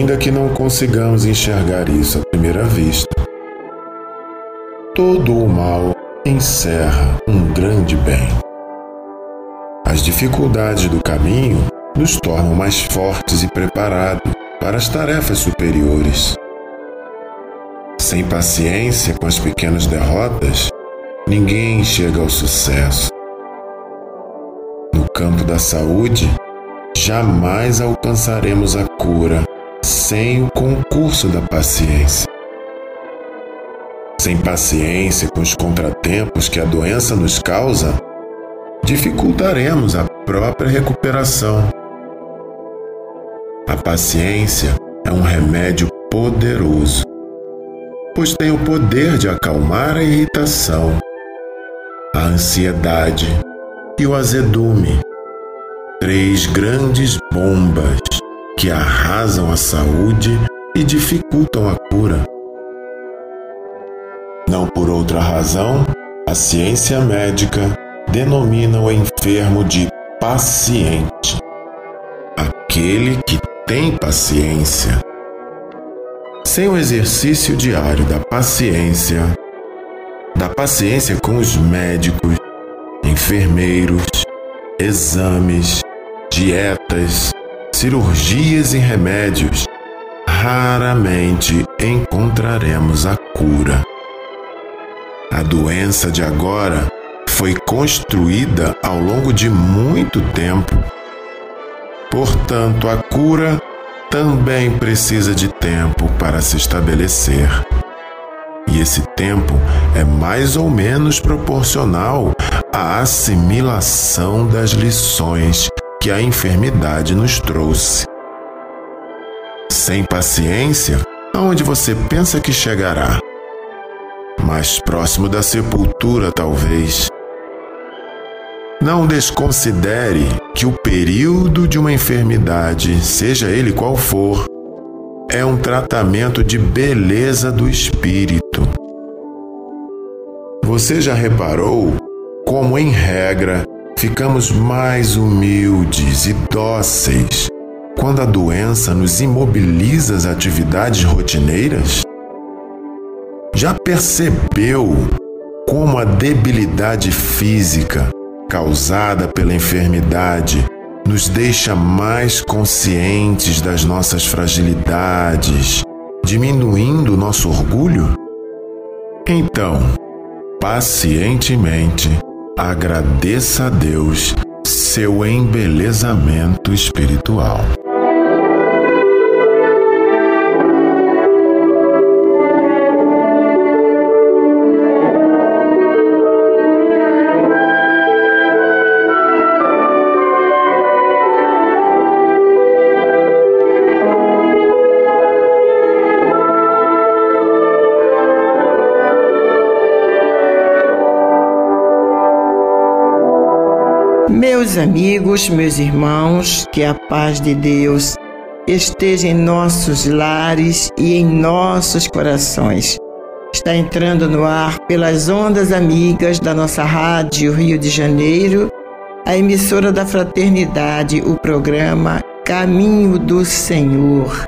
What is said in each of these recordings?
Ainda que não consigamos enxergar isso à primeira vista, todo o mal encerra um grande bem. As dificuldades do caminho nos tornam mais fortes e preparados para as tarefas superiores. Sem paciência com as pequenas derrotas, ninguém chega ao sucesso campo da saúde, jamais alcançaremos a cura sem o concurso da paciência. Sem paciência com os contratempos que a doença nos causa, dificultaremos a própria recuperação. A paciência é um remédio poderoso, pois tem o poder de acalmar a irritação, a ansiedade e o azedume três grandes bombas que arrasam a saúde e dificultam a cura. Não por outra razão, a ciência médica denomina o enfermo de paciente, aquele que tem paciência. Sem o exercício diário da paciência, da paciência com os médicos, enfermeiros, exames, dietas, cirurgias e remédios, raramente encontraremos a cura. A doença de agora foi construída ao longo de muito tempo. Portanto, a cura também precisa de tempo para se estabelecer. E esse tempo é mais ou menos proporcional à assimilação das lições que a enfermidade nos trouxe. Sem paciência, aonde você pensa que chegará? Mais próximo da sepultura, talvez. Não desconsidere que o período de uma enfermidade, seja ele qual for, é um tratamento de beleza do espírito. Você já reparou como, em regra, ficamos mais humildes e dóceis quando a doença nos imobiliza as atividades rotineiras? Já percebeu como a debilidade física causada pela enfermidade nos deixa mais conscientes das nossas fragilidades, diminuindo nosso orgulho? Então, pacientemente, agradeça a Deus seu embelezamento espiritual. Meus amigos, meus irmãos, que a paz de Deus esteja em nossos lares e em nossos corações. Está entrando no ar pelas ondas amigas da nossa rádio Rio de Janeiro, a emissora da Fraternidade, o programa Caminho do Senhor.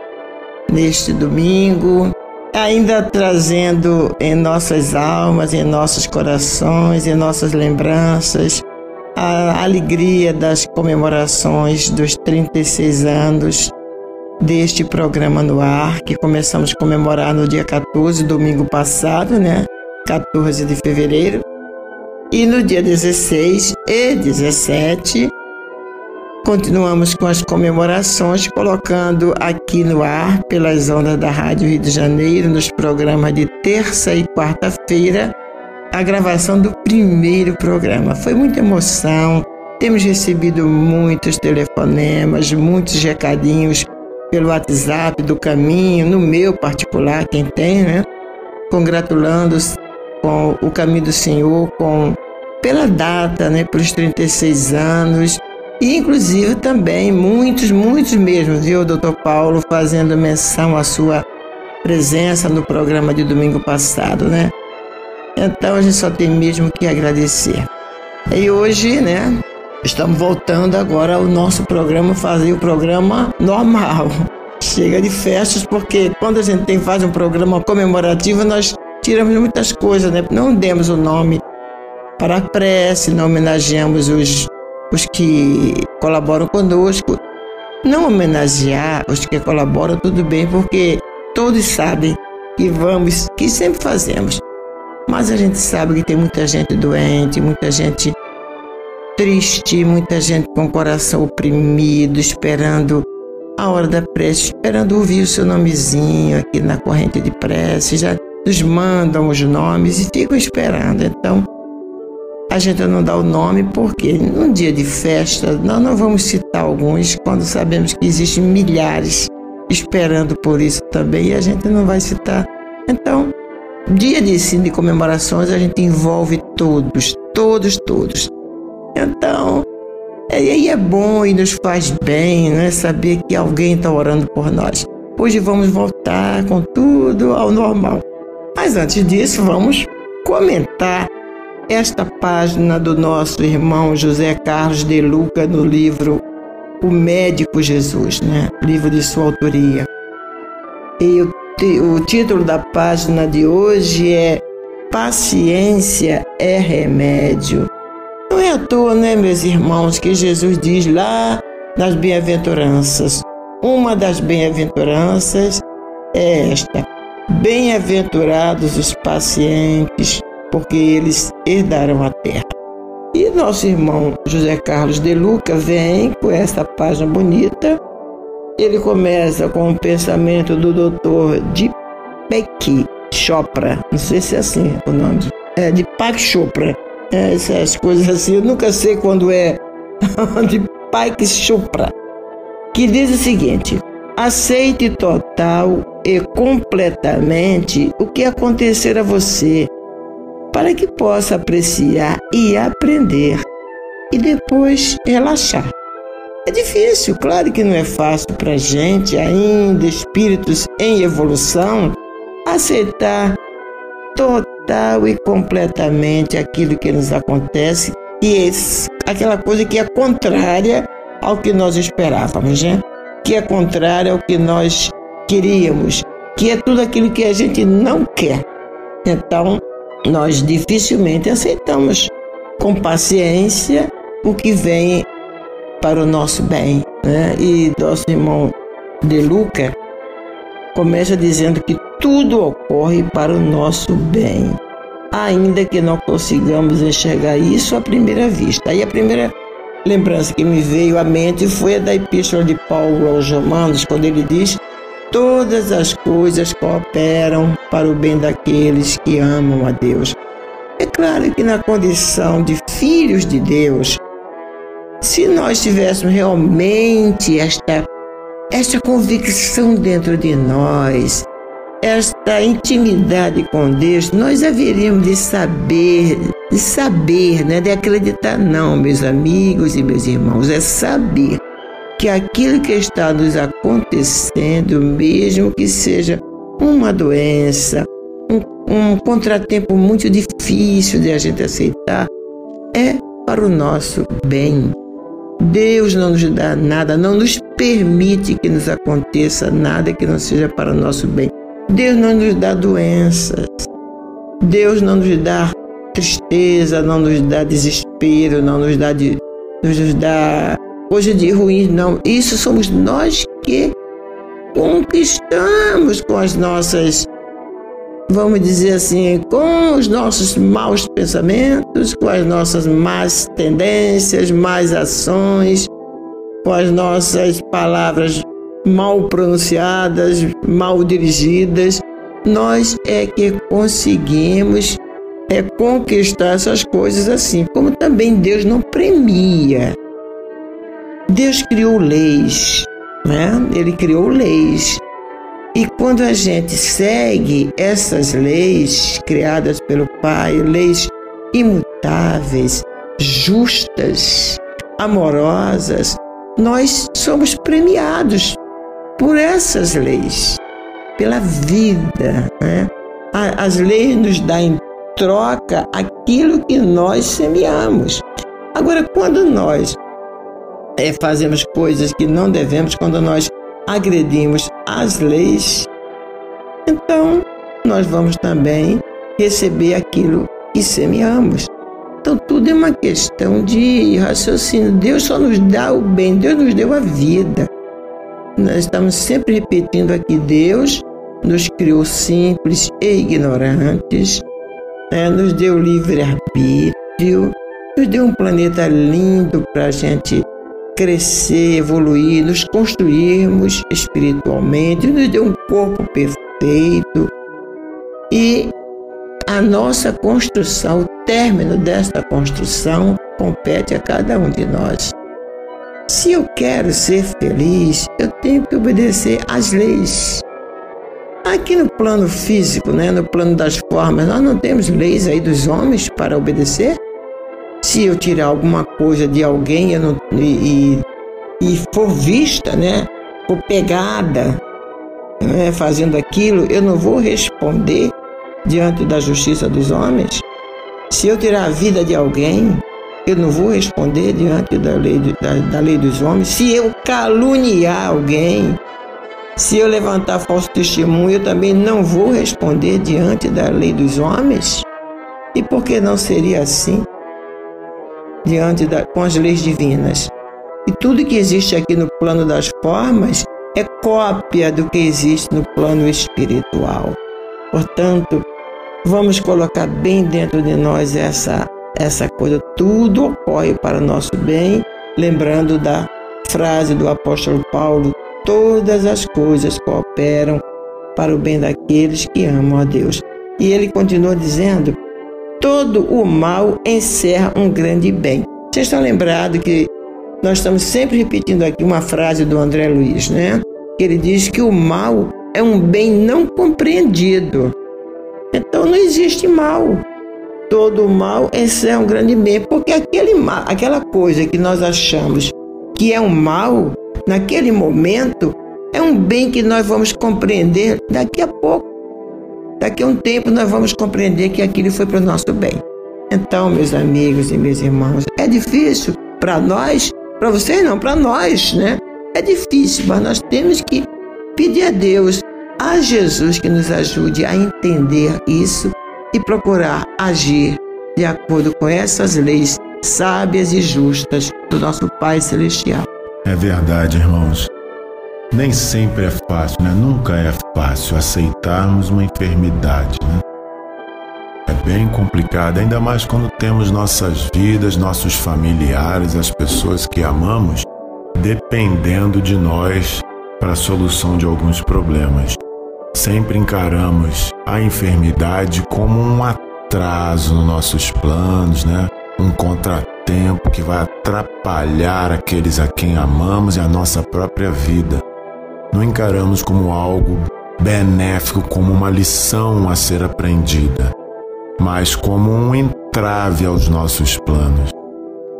Neste domingo, ainda trazendo em nossas almas, em nossos corações, em nossas lembranças, a alegria das comemorações dos 36 anos deste programa no ar, que começamos a comemorar no dia 14, domingo passado, né? 14 de fevereiro. E no dia 16 e 17, continuamos com as comemorações, colocando aqui no ar, pelas ondas da Rádio Rio de Janeiro, nos programas de terça e quarta-feira, a gravação do primeiro programa. Foi muita emoção. Temos recebido muitos telefonemas, muitos recadinhos pelo WhatsApp do caminho, no meu particular, quem tem, né? Congratulando com o caminho do Senhor, com pela data, né? Pelos 36 anos. E inclusive também muitos, muitos mesmo, viu, doutor Paulo, fazendo menção à sua presença no programa de domingo passado, né? Então a gente só tem mesmo que agradecer. E hoje, né, estamos voltando agora ao nosso programa, fazer o programa normal. Chega de festas, porque quando a gente tem faz um programa comemorativo, nós tiramos muitas coisas, né? Não demos o nome para a prece, não homenageamos os, os que colaboram conosco. Não homenagear os que colaboram, tudo bem, porque todos sabem que vamos, que sempre fazemos. Mas a gente sabe que tem muita gente doente, muita gente triste, muita gente com o coração oprimido, esperando a hora da prece, esperando ouvir o seu nomezinho aqui na corrente de prece. Já nos mandam os nomes e ficam esperando. Então, a gente não dá o nome porque num dia de festa nós não vamos citar alguns quando sabemos que existem milhares esperando por isso também e a gente não vai citar. Então, Dia de ensino de comemorações a gente envolve todos, todos, todos. Então, aí é bom e nos faz bem, né? Saber que alguém está orando por nós. Hoje vamos voltar com tudo ao normal. Mas antes disso, vamos comentar esta página do nosso irmão José Carlos de Luca no livro O Médico Jesus, né? Livro de sua autoria. E o título da página de hoje é Paciência é remédio. Não é à toa, né, meus irmãos, que Jesus diz lá nas bem-aventuranças. Uma das bem-aventuranças é esta: Bem-aventurados os pacientes, porque eles herdarão a terra. E nosso irmão José Carlos de Luca vem com esta página bonita ele começa com o pensamento do doutor Deepak Chopra, não sei se é assim o nome, é Deepak Chopra, é, essas coisas assim, eu nunca sei quando é. Deepak Chopra, que diz o seguinte: aceite total e completamente o que acontecer a você, para que possa apreciar e aprender, e depois relaxar. É difícil, claro que não é fácil para gente, ainda espíritos em evolução, aceitar total e completamente aquilo que nos acontece e aquela coisa que é contrária ao que nós esperávamos, né? Que é contrária ao que nós queríamos, que é tudo aquilo que a gente não quer. Então, nós dificilmente aceitamos com paciência o que vem para o nosso bem. Né? E nosso irmão De Luca começa dizendo que tudo ocorre para o nosso bem, ainda que não consigamos enxergar isso à primeira vista. Aí a primeira lembrança que me veio à mente foi a da Epístola de Paulo aos Romanos, quando ele diz: Todas as coisas cooperam para o bem daqueles que amam a Deus. É claro que na condição de filhos de Deus, se nós tivéssemos realmente esta, esta convicção dentro de nós, esta intimidade com Deus, nós haveríamos de saber de saber, não é de acreditar, não, meus amigos e meus irmãos, é saber que aquilo que está nos acontecendo, mesmo que seja uma doença, um, um contratempo muito difícil de a gente aceitar, é para o nosso bem. Deus não nos dá nada, não nos permite que nos aconteça nada que não seja para o nosso bem. Deus não nos dá doenças. Deus não nos dá tristeza, não nos dá desespero, não nos dá de, nos dá coisa de ruim, não. Isso somos nós que conquistamos com as nossas vamos dizer assim, com os nossos maus pensamentos, com as nossas más tendências, más ações, com as nossas palavras mal pronunciadas, mal dirigidas, nós é que conseguimos é conquistar essas coisas assim, como também Deus não premia. Deus criou leis, né? Ele criou leis e quando a gente segue essas leis criadas pelo Pai, leis imutáveis, justas, amorosas, nós somos premiados por essas leis, pela vida. Né? As leis nos dão em troca aquilo que nós semeamos. Agora, quando nós é, fazemos coisas que não devemos, quando nós agredimos as leis, então nós vamos também receber aquilo que semeamos. Então tudo é uma questão de raciocínio. Deus só nos dá o bem, Deus nos deu a vida. Nós estamos sempre repetindo aqui: Deus nos criou simples e ignorantes, né? nos deu livre-arbítrio, nos deu um planeta lindo para a gente crescer, evoluir, nos construirmos espiritualmente, nos deu um corpo perfeito. E a nossa construção, o término desta construção, compete a cada um de nós. Se eu quero ser feliz, eu tenho que obedecer às leis. Aqui no plano físico, né, no plano das formas, nós não temos leis aí dos homens para obedecer? Se eu tirar alguma coisa de alguém não, e, e, for vista, né, for pegada né, fazendo aquilo, eu não vou responder diante da justiça dos homens. Se eu tirar a vida de alguém, eu não vou responder diante da lei, da, da lei dos homens. Se eu caluniar alguém, se eu levantar falso testemunho, eu também não vou responder diante da lei dos homens. E por que não seria assim? Diante da, com as leis divinas. E tudo que existe aqui no plano das formas é cópia do que existe no plano espiritual. Portanto, vamos colocar bem dentro de nós essa essa coisa. Tudo ocorre para nosso bem, lembrando da frase do apóstolo Paulo: todas as coisas cooperam para o bem daqueles que amam a Deus. E ele continua dizendo todo o mal encerra um grande bem. Vocês estão lembrados que nós estamos sempre repetindo aqui uma frase do André Luiz, né? Ele diz que o mal é um bem não compreendido. Então não existe mal. Todo mal encerra um grande bem, porque aquele mal, aquela coisa que nós achamos que é um mal, naquele momento, é um bem que nós vamos compreender daqui a pouco. Daqui a um tempo nós vamos compreender que aquilo foi para o nosso bem. Então, meus amigos e meus irmãos, é difícil para nós, para vocês não, para nós, né? É difícil, mas nós temos que pedir a Deus, a Jesus, que nos ajude a entender isso e procurar agir de acordo com essas leis sábias e justas do nosso Pai Celestial. É verdade, irmãos. Nem sempre é fácil, né? Nunca é fácil aceitarmos uma enfermidade, né? É bem complicado, ainda mais quando temos nossas vidas, nossos familiares, as pessoas que amamos, dependendo de nós para a solução de alguns problemas. Sempre encaramos a enfermidade como um atraso nos nossos planos, né? Um contratempo que vai atrapalhar aqueles a quem amamos e a nossa própria vida não encaramos como algo benéfico, como uma lição a ser aprendida. mas como um entrave aos nossos planos.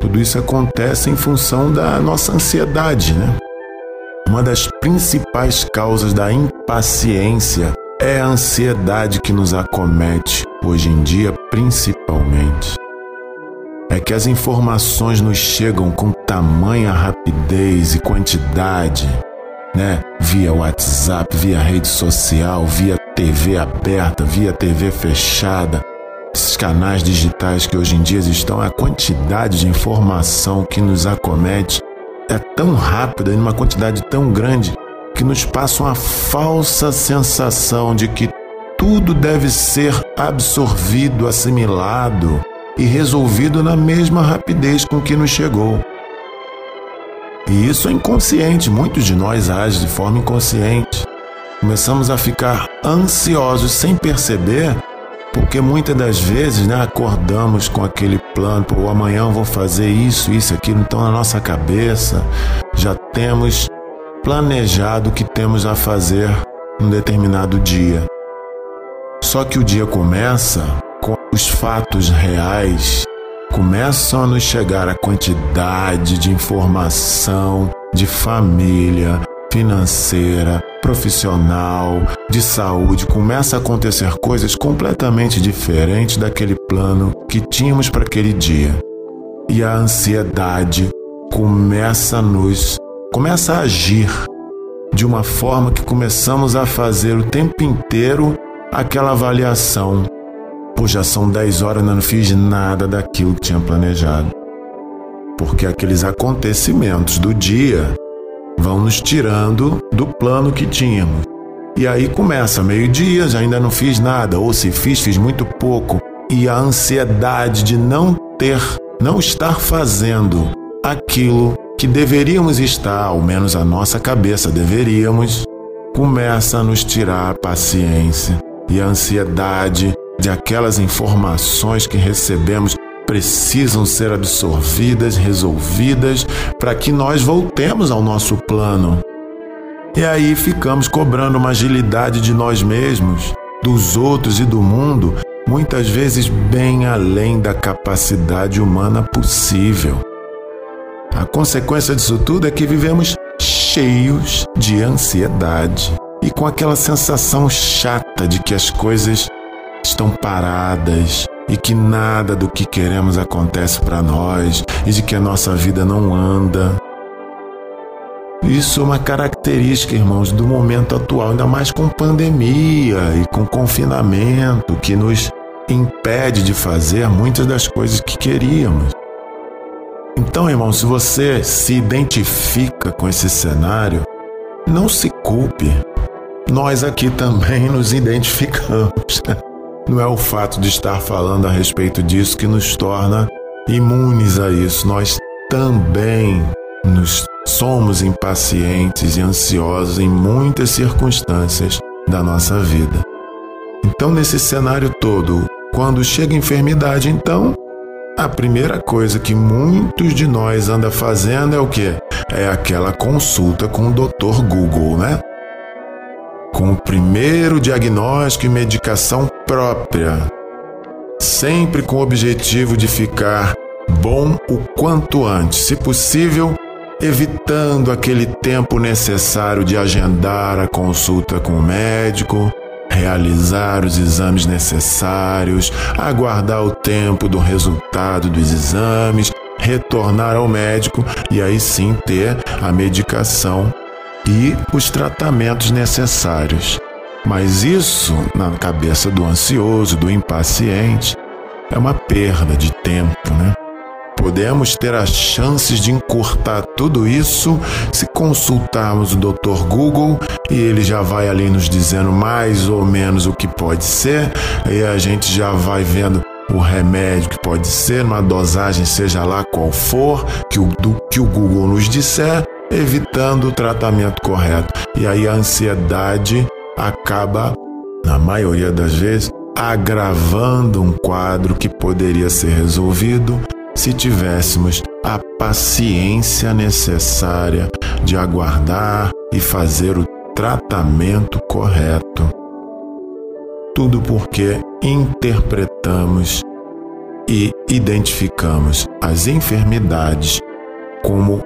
Tudo isso acontece em função da nossa ansiedade, né? Uma das principais causas da impaciência é a ansiedade que nos acomete, hoje em dia principalmente. É que as informações nos chegam com tamanha rapidez e quantidade, né? Via WhatsApp, via rede social, via TV aberta, via TV fechada, esses canais digitais que hoje em dia estão, a quantidade de informação que nos acomete é tão rápida, em uma quantidade tão grande, que nos passa uma falsa sensação de que tudo deve ser absorvido, assimilado e resolvido na mesma rapidez com que nos chegou. E isso é inconsciente, muitos de nós agem de forma inconsciente. Começamos a ficar ansiosos sem perceber porque muitas das vezes né, acordamos com aquele plano, pô, amanhã eu vou fazer isso, isso, aquilo, então na nossa cabeça já temos planejado o que temos a fazer num determinado dia. Só que o dia começa com os fatos reais, começam a nos chegar a quantidade de informação de família, financeira, profissional, de saúde, começa a acontecer coisas completamente diferentes daquele plano que tínhamos para aquele dia. E a ansiedade começa a nos começa a agir de uma forma que começamos a fazer o tempo inteiro aquela avaliação. Pô, já são 10 horas, não fiz nada daquilo que tinha planejado. Porque aqueles acontecimentos do dia vão nos tirando do plano que tínhamos. E aí começa meio-dia, já ainda não fiz nada, ou se fiz, fiz muito pouco. E a ansiedade de não ter, não estar fazendo aquilo que deveríamos estar, ao menos a nossa cabeça deveríamos, começa a nos tirar a paciência e a ansiedade de aquelas informações que recebemos precisam ser absorvidas, resolvidas, para que nós voltemos ao nosso plano. E aí ficamos cobrando uma agilidade de nós mesmos, dos outros e do mundo, muitas vezes bem além da capacidade humana possível. A consequência disso tudo é que vivemos cheios de ansiedade e com aquela sensação chata de que as coisas estão paradas, e que nada do que queremos acontece para nós e de que a nossa vida não anda. Isso é uma característica, irmãos, do momento atual, ainda mais com pandemia e com confinamento que nos impede de fazer muitas das coisas que queríamos. Então, irmão, se você se identifica com esse cenário, não se culpe. Nós aqui também nos identificamos. Não é o fato de estar falando a respeito disso que nos torna imunes a isso. Nós também nos somos impacientes e ansiosos em muitas circunstâncias da nossa vida. Então, nesse cenário todo, quando chega enfermidade, então, a primeira coisa que muitos de nós anda fazendo é o que? É aquela consulta com o Dr. Google, né? Com o primeiro diagnóstico e medicação própria, sempre com o objetivo de ficar bom o quanto antes, se possível, evitando aquele tempo necessário de agendar a consulta com o médico, realizar os exames necessários, aguardar o tempo do resultado dos exames, retornar ao médico e aí sim ter a medicação e os tratamentos necessários. Mas isso, na cabeça do ansioso, do impaciente, é uma perda de tempo, né? Podemos ter as chances de encurtar tudo isso se consultarmos o Dr. Google e ele já vai ali nos dizendo mais ou menos o que pode ser, e a gente já vai vendo o remédio que pode ser, uma dosagem, seja lá qual for, que o, do, que o Google nos disser, evitando o tratamento correto. E aí a ansiedade acaba, na maioria das vezes, agravando um quadro que poderia ser resolvido se tivéssemos a paciência necessária de aguardar e fazer o tratamento correto. tudo porque interpretamos e identificamos as enfermidades como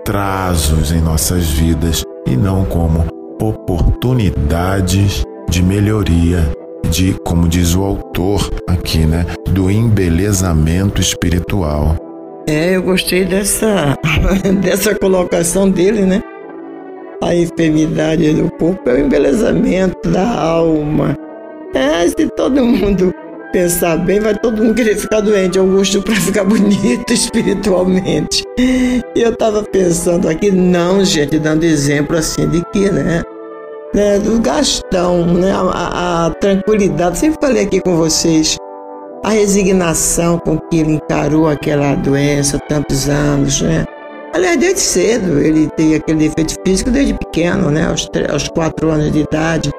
atrasos em nossas vidas e não como oportunidades de melhoria, de, como diz o autor aqui, né, do embelezamento espiritual. É, eu gostei dessa dessa colocação dele, né? A enfermidade do corpo é o embelezamento da alma. É, se todo mundo pensar bem, vai todo mundo querer ficar doente, Augusto, para ficar bonito espiritualmente. E eu estava pensando aqui, não, gente, dando exemplo assim de que, né? né do Gastão, né? A, a, tranquilidade, sempre falei aqui com vocês, a resignação com que ele encarou aquela doença tantos anos, né? Aliás, desde cedo, ele tem aquele defeito físico desde pequeno, né? Aos, aos quatro anos de idade.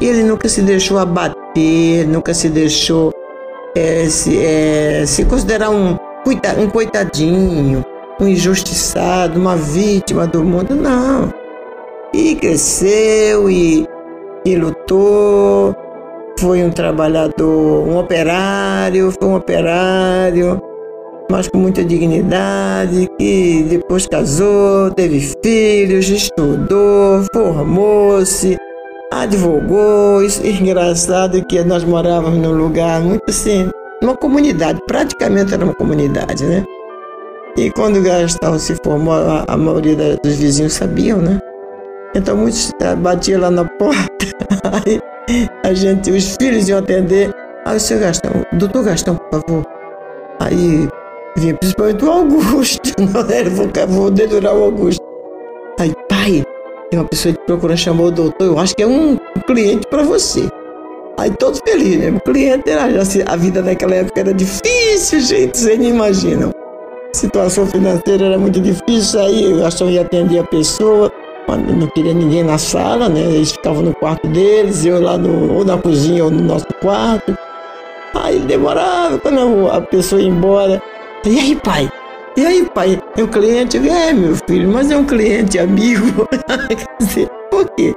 E ele nunca se deixou abater, nunca se deixou é, se, é, se considerar um, um coitadinho, um injustiçado, uma vítima do mundo, não. E cresceu e, e lutou, foi um trabalhador, um operário, foi um operário, mas com muita dignidade, que depois casou, teve filhos, estudou, formou-se, advogou. Isso é engraçado que nós morávamos num lugar muito assim, uma comunidade, praticamente era uma comunidade, né? E quando o Gastão se formou, a, maioria dos vizinhos sabiam, né? Então muitos eh, batiam lá na porta, aí a gente, os filhos iam atender. Aí o senhor Gastão, doutor Gastão, por favor. Aí vinha principalmente o Augusto, não era, vou, vou dedurar o Augusto. Aí, pai, tem uma pessoa que procura chamar o doutor, eu acho que é um cliente para você. Aí todos felizes, né? O cliente era, a vida naquela época era difícil, gente, vocês nem imaginam. A situação financeira era muito difícil, aí achava que ia atender a pessoa, não queria ninguém na sala, né? Eles ficavam no quarto deles, eu lá no, ou na cozinha ou no nosso quarto. Aí demorava, quando a pessoa ia embora, e aí pai, e aí, pai, é um cliente? É, meu filho, mas é um cliente amigo. Quer dizer, por quê?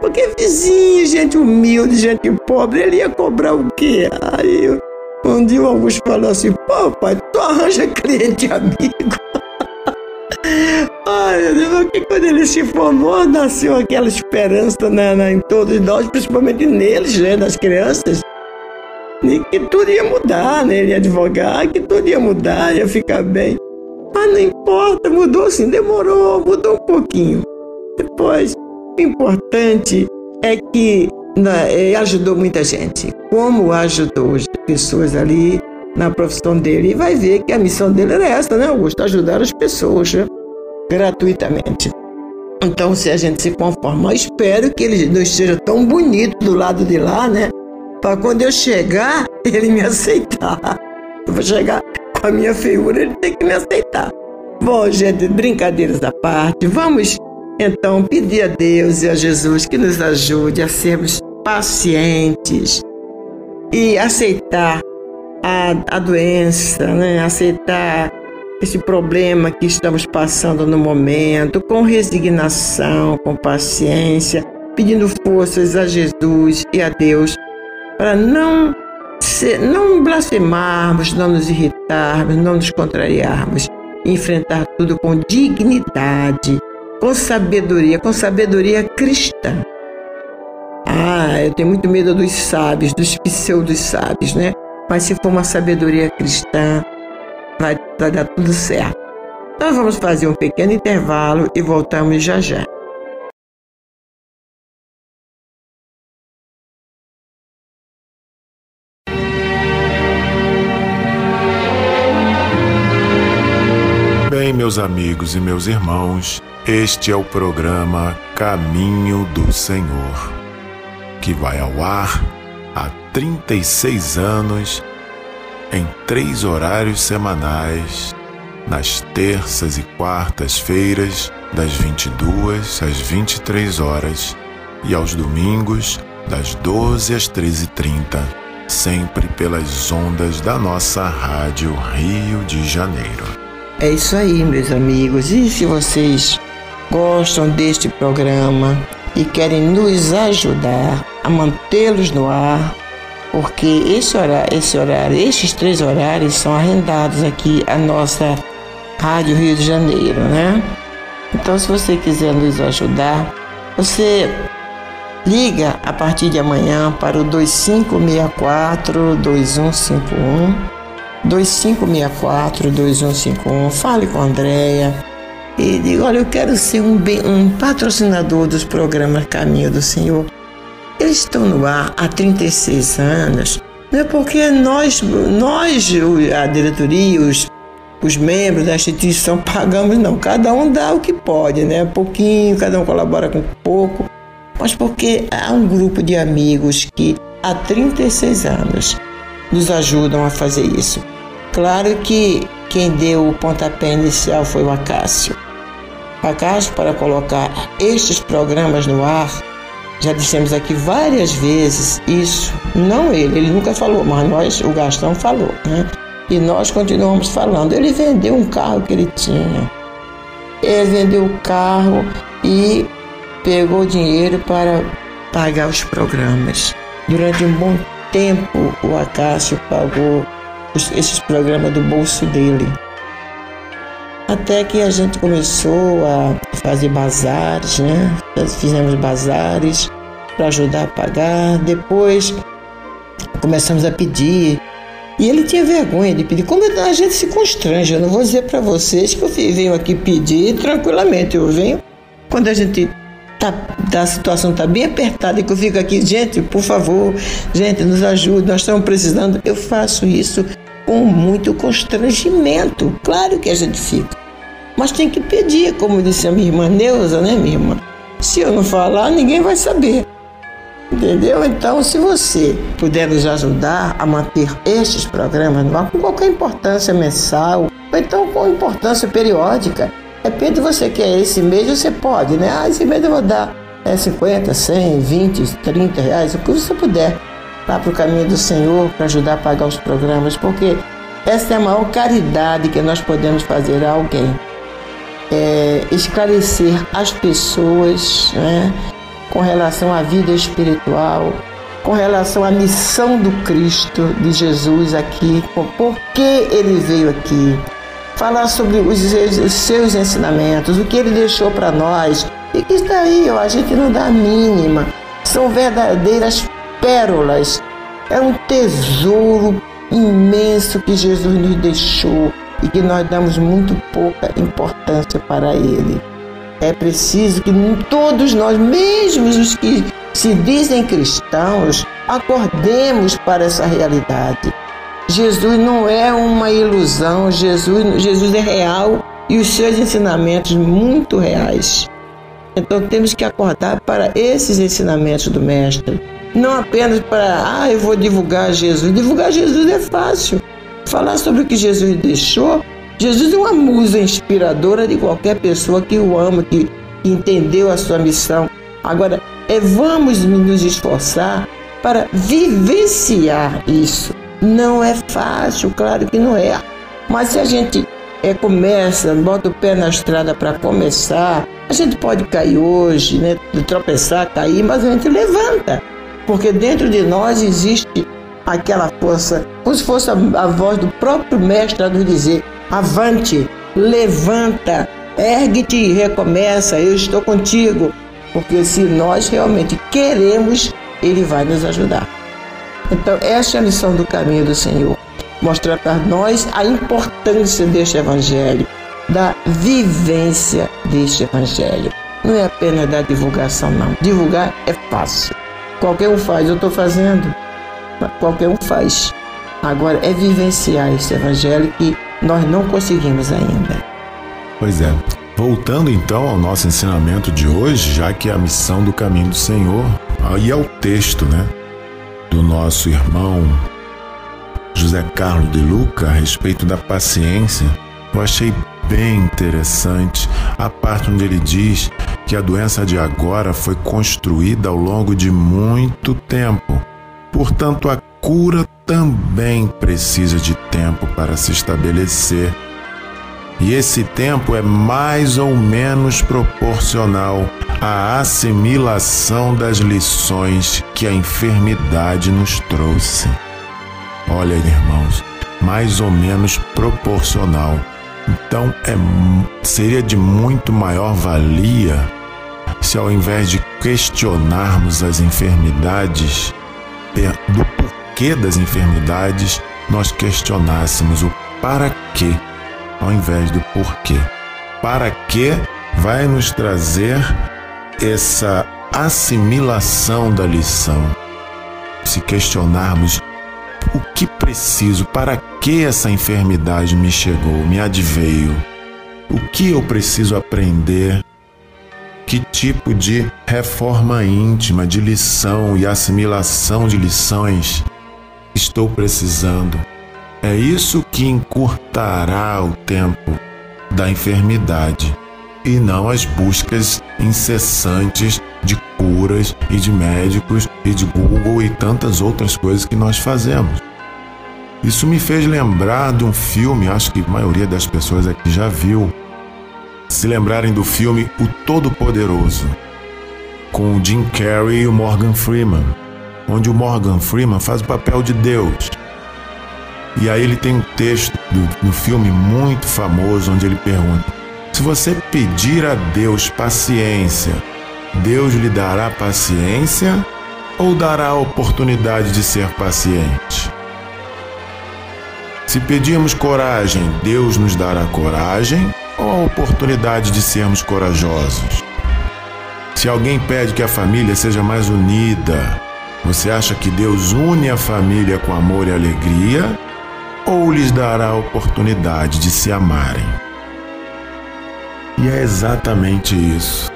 Porque vizinho, gente humilde, gente pobre, ele ia cobrar o quê? Aí um dia o Augusto falou assim, pô, pai, tu arranja cliente amigo. Ai, meu Deus, porque quando ele se formou, nasceu aquela esperança na, em todos nós, principalmente neles, né, nas crianças, e que tudo ia mudar, né? Ele ia advogar, que tudo ia mudar, ia ficar bem. Mas não importa, mudou sim, demorou, mudou um pouquinho. Depois, o importante é que né, ajudou muita gente. Como ajudou as pessoas ali na profissão dele. E vai ver que a missão dele era essa, né, Augusto? Ajudar as pessoas, né? gratuitamente. Então, se a gente se conformar, espero que ele não esteja tão bonito do lado de lá, né? Para quando eu chegar, ele me aceitar. Eu vou chegar com a minha feiura, ele tem que me aceitar. Bom, gente, brincadeiras à parte, vamos então pedir a Deus e a Jesus que nos ajude a sermos pacientes e aceitar a, a doença, né? aceitar esse problema que estamos passando no momento, com resignação, com paciência, pedindo forças a Jesus e a Deus para não ser, não blasfemarmos, não nos irritarmos, não nos contrariarmos, enfrentar tudo com dignidade, com sabedoria, com sabedoria cristã. Ah, eu tenho muito medo dos sábios, dos pseudos sábios, né? Mas se for uma sabedoria cristã, vai, vai dar tudo certo. Nós vamos fazer um pequeno intervalo e voltamos já já. Bem, meus amigos e meus irmãos, este é o programa Caminho do Senhor, que vai ao ar há 36 anos em três horários semanais, nas terças e quartas-feiras, das 22 às 23 horas, e aos domingos, das 12 às 13h30, sempre pelas ondas da nossa Rádio Rio de Janeiro. É isso aí, meus amigos. E se vocês gostam deste programa, e querem nos ajudar a mantê-los no ar, porque esse horário, esse horário, esses três horários são arrendados aqui a nossa Rádio Rio de Janeiro, né? Então, se você quiser nos ajudar, você liga a partir de amanhã para o 2564 2151 2564 2151. Fale com a Andréia e diga: Olha, eu quero ser um, um patrocinador dos programas Caminho do Senhor. Eles estão no ar há 36 anos. Não é porque nós, nós a diretoria, os, os membros da instituição, pagamos, não. Cada um dá o que pode, né? Pouquinho, cada um colabora com pouco. Mas porque há um grupo de amigos que há 36 anos nos ajudam a fazer isso. Claro que quem deu o pontapé inicial foi o Acácio. Acácio, para colocar estes programas no ar, já dissemos aqui várias vezes isso, não ele, ele nunca falou, mas nós, o Gastão falou, né? E nós continuamos falando. Ele vendeu um carro que ele tinha. Ele vendeu o carro e pegou dinheiro para pagar os programas. Durante um bom tempo, o Acácio pagou esses programas do bolso dele. Até que a gente começou a fazer bazares, né? Fizemos bazares para ajudar a pagar. Depois começamos a pedir. E ele tinha vergonha de pedir. Como a gente se constrange, eu não vou dizer para vocês que eu venho aqui pedir tranquilamente. Eu venho quando a gente tá, a situação está bem apertada e que eu fico aqui, gente, por favor, gente, nos ajude, nós estamos precisando. Eu faço isso com muito constrangimento. Claro que a gente fica. Mas tem que pedir, como disse a minha irmã Neuza, né, minha irmã? Se eu não falar, ninguém vai saber. Entendeu? Então, se você puder nos ajudar a manter estes programas no ar com qualquer importância mensal, ou então com importância periódica, Repente você quer esse mês, você pode, né? Ah, esse mês eu vou dar é, 50, 100, 20, 30 reais, o que você puder, lá para o caminho do Senhor para ajudar a pagar os programas, porque essa é a maior caridade que nós podemos fazer a alguém. É esclarecer as pessoas né, com relação à vida espiritual, com relação à missão do Cristo, de Jesus aqui, por que ele veio aqui, falar sobre os, seus ensinamentos, o que ele deixou para nós. E que está aí, ó, a gente não dá a mínima. São verdadeiras pérolas. É um tesouro imenso que Jesus nos deixou e que nós damos muito pouca importância para ele. É preciso que todos nós, mesmo os que se dizem cristãos, acordemos para essa realidade. Jesus não é uma ilusão, Jesus, Jesus é real e os seus ensinamentos muito reais. Então temos que acordar para esses ensinamentos do Mestre. Não apenas para, ah, eu vou divulgar Jesus. Divulgar Jesus é fácil. Falar sobre o que Jesus deixou. Jesus é uma musa inspiradora de qualquer pessoa que o ama, que entendeu a sua missão. Agora, é, vamos nos esforçar para vivenciar isso. Não é fácil, claro que não é. Mas se a gente é, começa, bota o pé na estrada para começar, a gente pode cair hoje, né? tropeçar, cair, mas a gente levanta. Porque dentro de nós existe aquela força, como se fosse a, a voz do próprio mestre a nos dizer: avante, levanta, ergue-te e recomeça, eu estou contigo. Porque se nós realmente queremos, Ele vai nos ajudar. Então, essa é a missão do caminho do Senhor. Mostrar para nós a importância deste Evangelho, da vivência deste Evangelho. Não é apenas da divulgação, não. Divulgar é fácil. Qualquer um faz, eu estou fazendo. Qualquer um faz. Agora é vivenciar esse Evangelho que nós não conseguimos ainda. Pois é. Voltando então ao nosso ensinamento de hoje, já que é a missão do caminho do Senhor, aí ao texto, né? Do nosso irmão José Carlos de Luca a respeito da paciência, eu achei bem interessante a parte onde ele diz que a doença de agora foi construída ao longo de muito tempo. Portanto, a cura também precisa de tempo para se estabelecer. E esse tempo é mais ou menos proporcional a assimilação das lições que a enfermidade nos trouxe. Olha, irmãos, mais ou menos proporcional. Então, é, seria de muito maior valia se, ao invés de questionarmos as enfermidades, do porquê das enfermidades, nós questionássemos o para quê, ao invés do porquê. Para quê vai nos trazer essa assimilação da lição. Se questionarmos o que preciso, para que essa enfermidade me chegou, me adveio, o que eu preciso aprender, que tipo de reforma íntima, de lição e assimilação de lições estou precisando. É isso que encurtará o tempo da enfermidade e não as buscas incessantes de curas e de médicos e de Google e tantas outras coisas que nós fazemos. Isso me fez lembrar de um filme, acho que a maioria das pessoas aqui já viu. Se lembrarem do filme O Todo-Poderoso, com o Jim Carrey e o Morgan Freeman, onde o Morgan Freeman faz o papel de Deus. E aí ele tem um texto do, filme muito famoso onde ele pergunta: se você pedir a Deus paciência, Deus lhe dará paciência ou dará a oportunidade de ser paciente? Se pedirmos coragem, Deus nos dará coragem ou a oportunidade de sermos corajosos? Se alguém pede que a família seja mais unida, você acha que Deus une a família com amor e alegria ou lhes dará a oportunidade de se amarem? E é exatamente isso.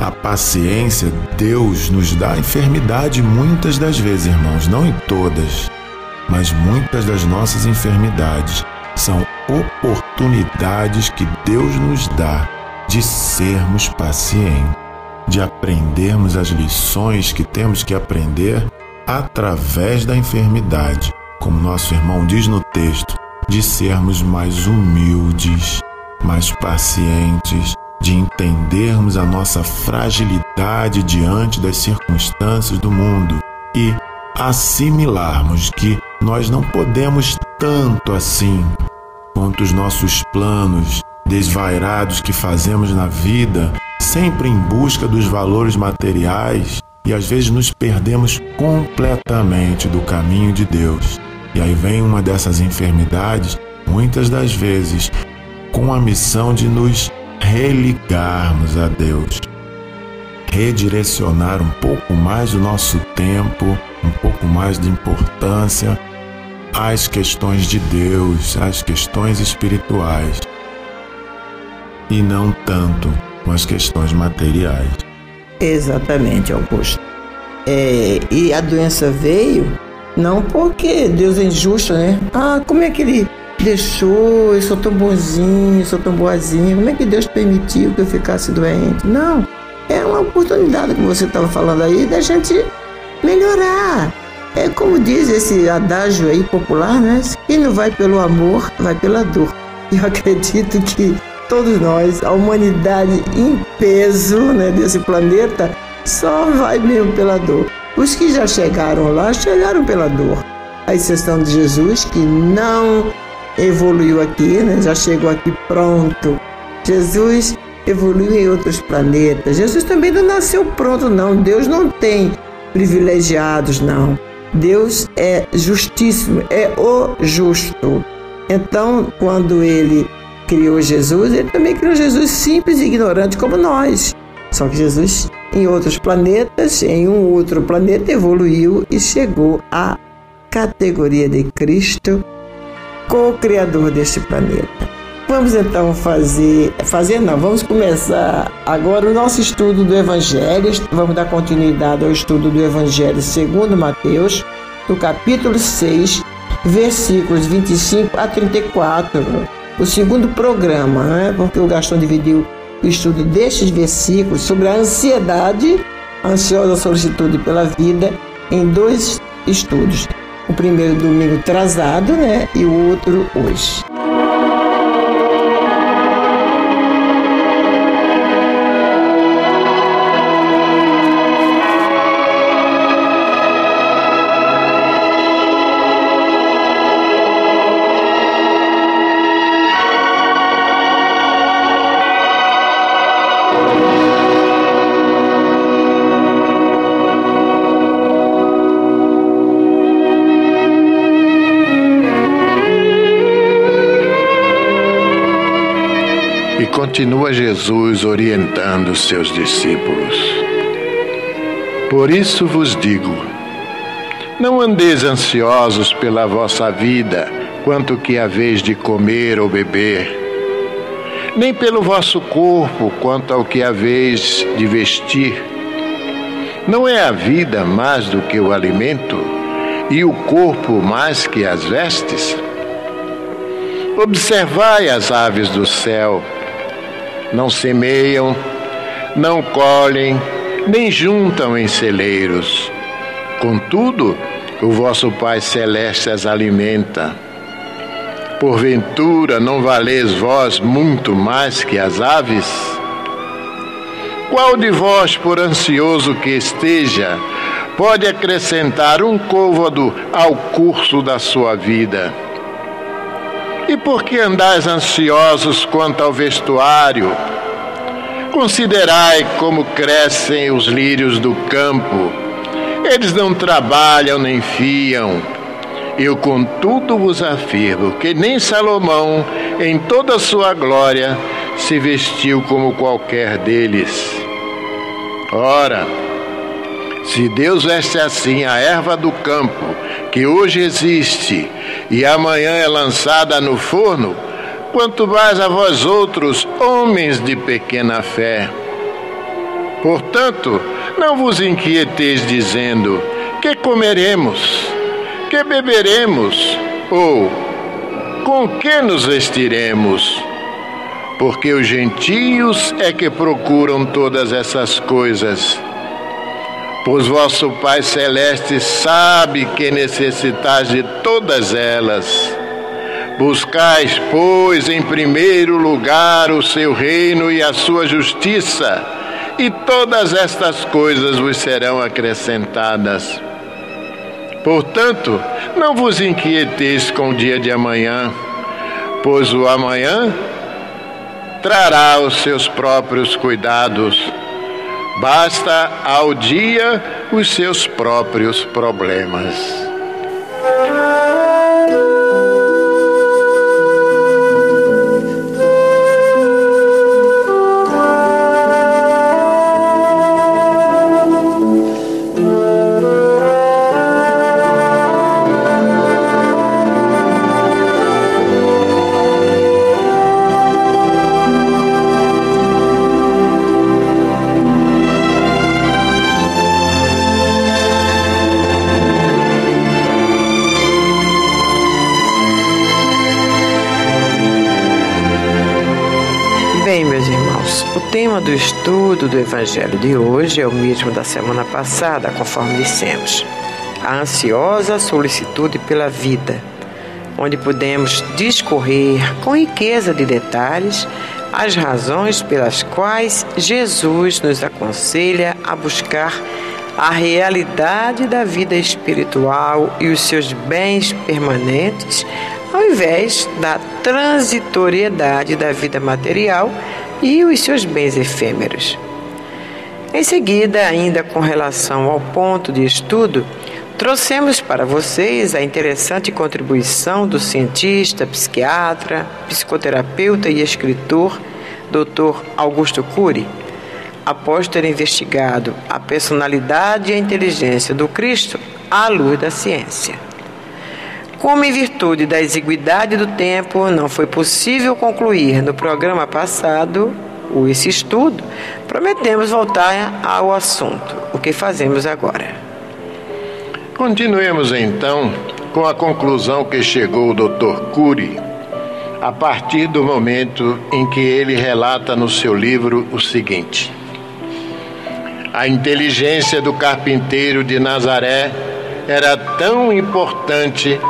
A paciência, Deus nos dá enfermidade muitas das vezes, irmãos, não em todas, mas muitas das nossas enfermidades são oportunidades que Deus nos dá de sermos pacientes, de aprendermos as lições que temos que aprender através da enfermidade, como nosso irmão diz no texto, de sermos mais humildes mais pacientes, de entendermos a nossa fragilidade diante das circunstâncias do mundo e assimilarmos que nós não podemos tanto assim quanto os nossos planos desvairados que fazemos na vida, sempre em busca dos valores materiais e às vezes nos perdemos completamente do caminho de Deus. E aí vem uma dessas enfermidades, muitas das vezes com a missão de nos religarmos a Deus, redirecionar um pouco mais o nosso tempo, um pouco mais de importância às questões de Deus, às questões espirituais, e não tanto com as questões materiais. Exatamente, Augusto. É, e a doença veio não porque Deus é injusto, né? Ah, como é que ele deixou, eu sou tão bonzinho, eu sou tão boazinha, como é que Deus permitiu que eu ficasse doente? Não, é uma oportunidade, como você estava falando aí, da gente melhorar. É como diz esse adágio aí popular, né? Quem não vai pelo amor, vai pela dor. E eu acredito que todos nós, a humanidade em peso né, desse planeta, só vai mesmo pela dor. Os que já chegaram lá, chegaram pela dor. A exceção de Jesus, que não evoluiu aqui, né? já chegou aqui pronto. Jesus evoluiu em outros planetas. Jesus também não nasceu pronto, não. Deus não tem privilegiados, não. Deus é justíssimo, é o justo. Então, quando ele criou Jesus, ele também criou Jesus simples e ignorante como nós. Só que Jesus, em outros planetas, em um outro planeta, evoluiu e chegou à categoria de Cristo co-criador deste planeta. Vamos então fazer, fazer não, vamos começar agora o nosso estudo do Evangelho. Vamos dar continuidade ao estudo do Evangelho segundo Mateus, do capítulo 6, versículos 25 a 34. O segundo programa, né? porque o Gastão dividiu o estudo destes versículos sobre a ansiedade, ansiosa solicitude pela vida, em dois estudos o primeiro domingo atrasado, né? E o outro hoje. Continua Jesus orientando seus discípulos. Por isso vos digo: não andeis ansiosos pela vossa vida, quanto que haveis de comer ou beber, nem pelo vosso corpo, quanto ao que haveis de vestir. Não é a vida mais do que o alimento, e o corpo mais que as vestes? Observai as aves do céu, não semeiam, não colhem, nem juntam em celeiros. Contudo, o vosso Pai Celeste as alimenta. Porventura não valeis vós muito mais que as aves? Qual de vós, por ansioso que esteja, pode acrescentar um côvado ao curso da sua vida? E por que andais ansiosos quanto ao vestuário? Considerai como crescem os lírios do campo. Eles não trabalham nem fiam. Eu, contudo, vos afirmo que nem Salomão, em toda a sua glória, se vestiu como qualquer deles. Ora, se Deus veste assim a erva do campo, que hoje existe e amanhã é lançada no forno, quanto mais a vós outros, homens de pequena fé. Portanto, não vos inquieteis dizendo: que comeremos, que beberemos, ou com que nos vestiremos? Porque os gentios é que procuram todas essas coisas pois vosso Pai Celeste sabe que necessitais de todas elas. Buscais, pois, em primeiro lugar o seu reino e a sua justiça, e todas estas coisas vos serão acrescentadas. Portanto, não vos inquieteis com o dia de amanhã, pois o amanhã trará os seus próprios cuidados. Basta ao dia os seus próprios problemas. Do estudo do Evangelho de hoje é o mesmo da semana passada, conforme dissemos. A ansiosa solicitude pela vida, onde podemos discorrer com riqueza de detalhes as razões pelas quais Jesus nos aconselha a buscar a realidade da vida espiritual e os seus bens permanentes, ao invés da transitoriedade da vida material e os seus bens efêmeros. Em seguida, ainda com relação ao ponto de estudo, trouxemos para vocês a interessante contribuição do cientista, psiquiatra, psicoterapeuta e escritor Dr. Augusto Cury, após ter investigado a personalidade e a inteligência do Cristo à luz da ciência. Como em virtude da exiguidade do tempo não foi possível concluir no programa passado esse estudo, prometemos voltar ao assunto, o que fazemos agora. Continuemos então com a conclusão que chegou o Dr. Cury a partir do momento em que ele relata no seu livro o seguinte: A inteligência do carpinteiro de Nazaré era tão importante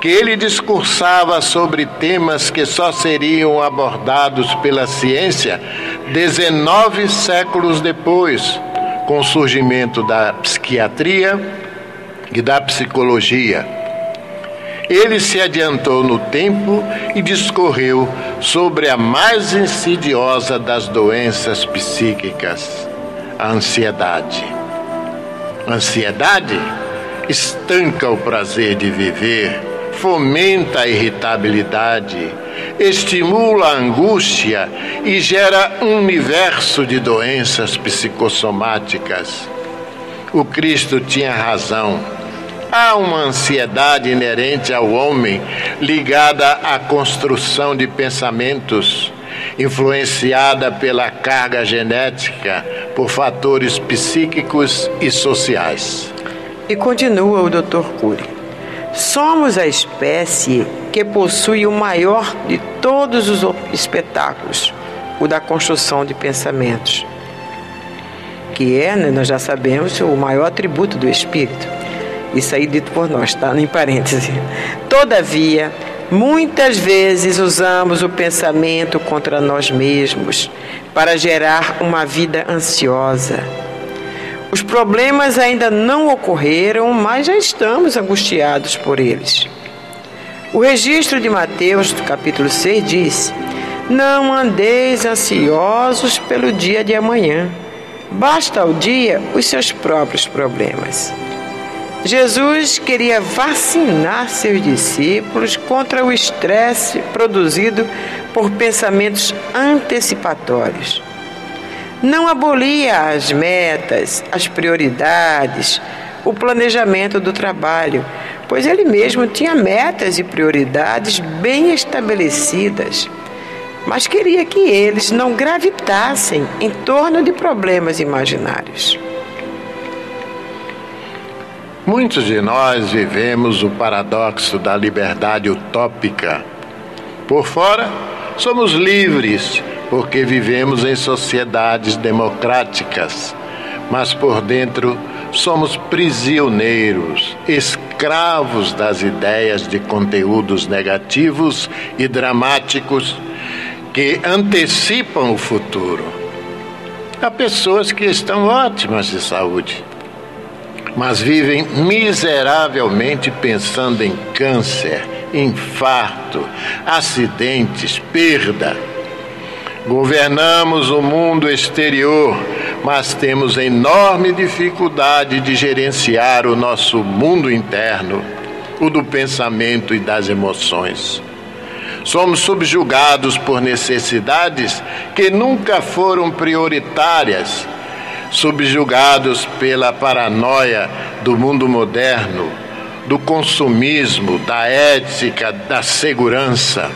que ele discursava sobre temas que só seriam abordados pela ciência 19 séculos depois, com o surgimento da psiquiatria e da psicologia. Ele se adiantou no tempo e discorreu sobre a mais insidiosa das doenças psíquicas, a ansiedade. Ansiedade estanca o prazer de viver fomenta a irritabilidade, estimula a angústia e gera um universo de doenças psicossomáticas. O Cristo tinha razão. Há uma ansiedade inerente ao homem ligada à construção de pensamentos, influenciada pela carga genética, por fatores psíquicos e sociais. E continua o Dr. Cury. Somos a espécie que possui o maior de todos os espetáculos, o da construção de pensamentos, que é, né, nós já sabemos, o maior atributo do espírito. Isso aí dito por nós, tá? Em parêntese. Todavia, muitas vezes usamos o pensamento contra nós mesmos para gerar uma vida ansiosa os problemas ainda não ocorreram, mas já estamos angustiados por eles. O registro de Mateus, capítulo 6, diz: Não andeis ansiosos pelo dia de amanhã, basta ao dia os seus próprios problemas. Jesus queria vacinar seus discípulos contra o estresse produzido por pensamentos antecipatórios não abolia as metas, as prioridades, o planejamento do trabalho, pois ele mesmo tinha metas e prioridades bem estabelecidas, mas queria que eles não gravitassem em torno de problemas imaginários. Muitos de nós vivemos o paradoxo da liberdade utópica. Por fora, somos livres porque vivemos em sociedades democráticas, mas por dentro somos prisioneiros, escravos das ideias de conteúdos negativos e dramáticos que antecipam o futuro. Há pessoas que estão ótimas de saúde, mas vivem miseravelmente pensando em câncer, infarto, acidentes, perda Governamos o mundo exterior, mas temos enorme dificuldade de gerenciar o nosso mundo interno, o do pensamento e das emoções. Somos subjugados por necessidades que nunca foram prioritárias, subjugados pela paranoia do mundo moderno, do consumismo, da ética, da segurança.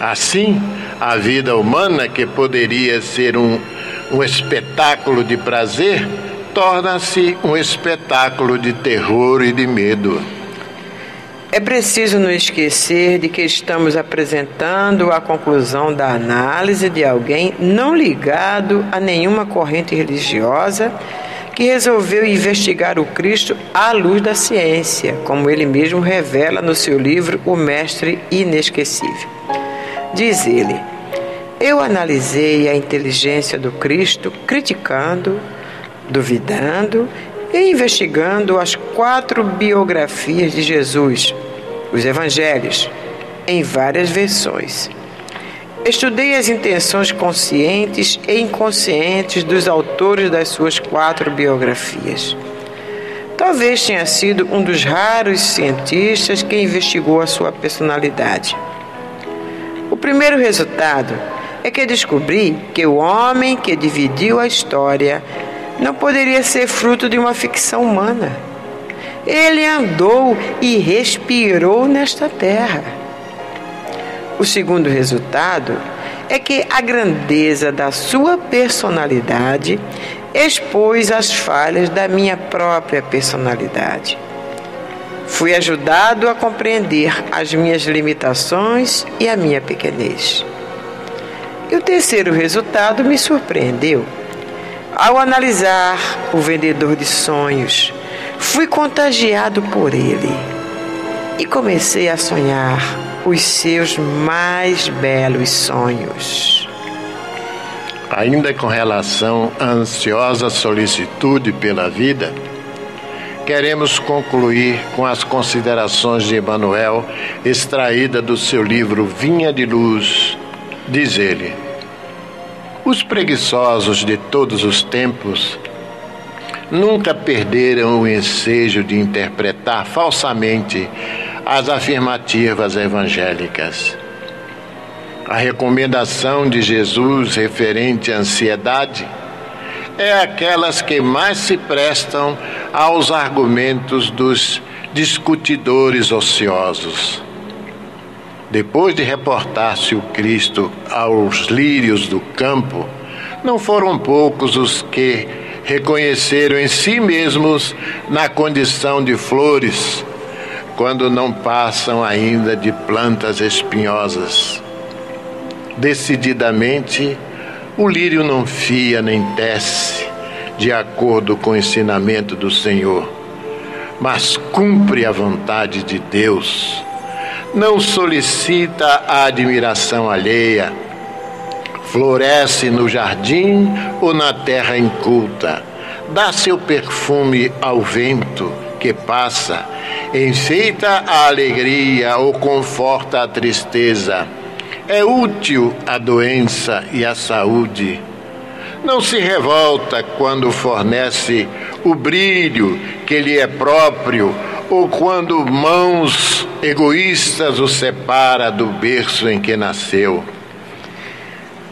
Assim, a vida humana, que poderia ser um, um espetáculo de prazer, torna-se um espetáculo de terror e de medo. É preciso não esquecer de que estamos apresentando a conclusão da análise de alguém não ligado a nenhuma corrente religiosa que resolveu investigar o Cristo à luz da ciência, como ele mesmo revela no seu livro O Mestre Inesquecível. Diz ele: Eu analisei a inteligência do Cristo criticando, duvidando e investigando as quatro biografias de Jesus, os evangelhos, em várias versões. Estudei as intenções conscientes e inconscientes dos autores das suas quatro biografias. Talvez tenha sido um dos raros cientistas que investigou a sua personalidade. O primeiro resultado é que descobri que o homem que dividiu a história não poderia ser fruto de uma ficção humana. Ele andou e respirou nesta terra. O segundo resultado é que a grandeza da sua personalidade expôs as falhas da minha própria personalidade. Fui ajudado a compreender as minhas limitações e a minha pequenez. E o terceiro resultado me surpreendeu. Ao analisar o vendedor de sonhos, fui contagiado por ele e comecei a sonhar os seus mais belos sonhos. Ainda com relação à ansiosa solicitude pela vida, queremos concluir com as considerações de Emmanuel, extraída do seu livro Vinha de Luz. Diz ele: Os preguiçosos de todos os tempos nunca perderam o ensejo de interpretar falsamente as afirmativas evangélicas. A recomendação de Jesus referente à ansiedade é aquelas que mais se prestam aos argumentos dos discutidores ociosos. Depois de reportar-se o Cristo aos lírios do campo, não foram poucos os que reconheceram em si mesmos na condição de flores, quando não passam ainda de plantas espinhosas. Decididamente, o lírio não fia nem tece, de acordo com o ensinamento do Senhor, mas cumpre a vontade de Deus. Não solicita a admiração alheia, floresce no jardim ou na terra inculta, dá seu perfume ao vento que passa, enfeita a alegria ou conforta a tristeza é útil a doença e a saúde. Não se revolta quando fornece o brilho que lhe é próprio ou quando mãos egoístas o separa do berço em que nasceu.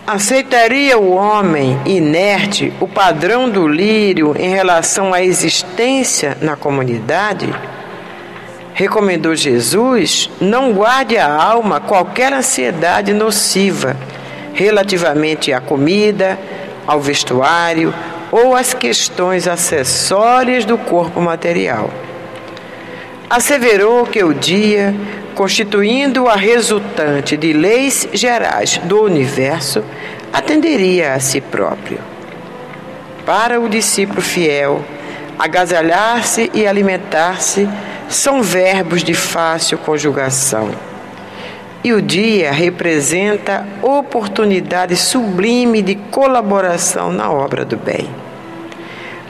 Aceitaria o homem inerte o padrão do lírio em relação à existência na comunidade? Recomendou Jesus, não guarde a alma qualquer ansiedade nociva relativamente à comida, ao vestuário ou às questões acessórias do corpo material. Asseverou que o dia, constituindo a resultante de leis gerais do universo, atenderia a si próprio. Para o discípulo fiel, agasalhar-se e alimentar-se são verbos de fácil conjugação. E o dia representa oportunidade sublime de colaboração na obra do bem.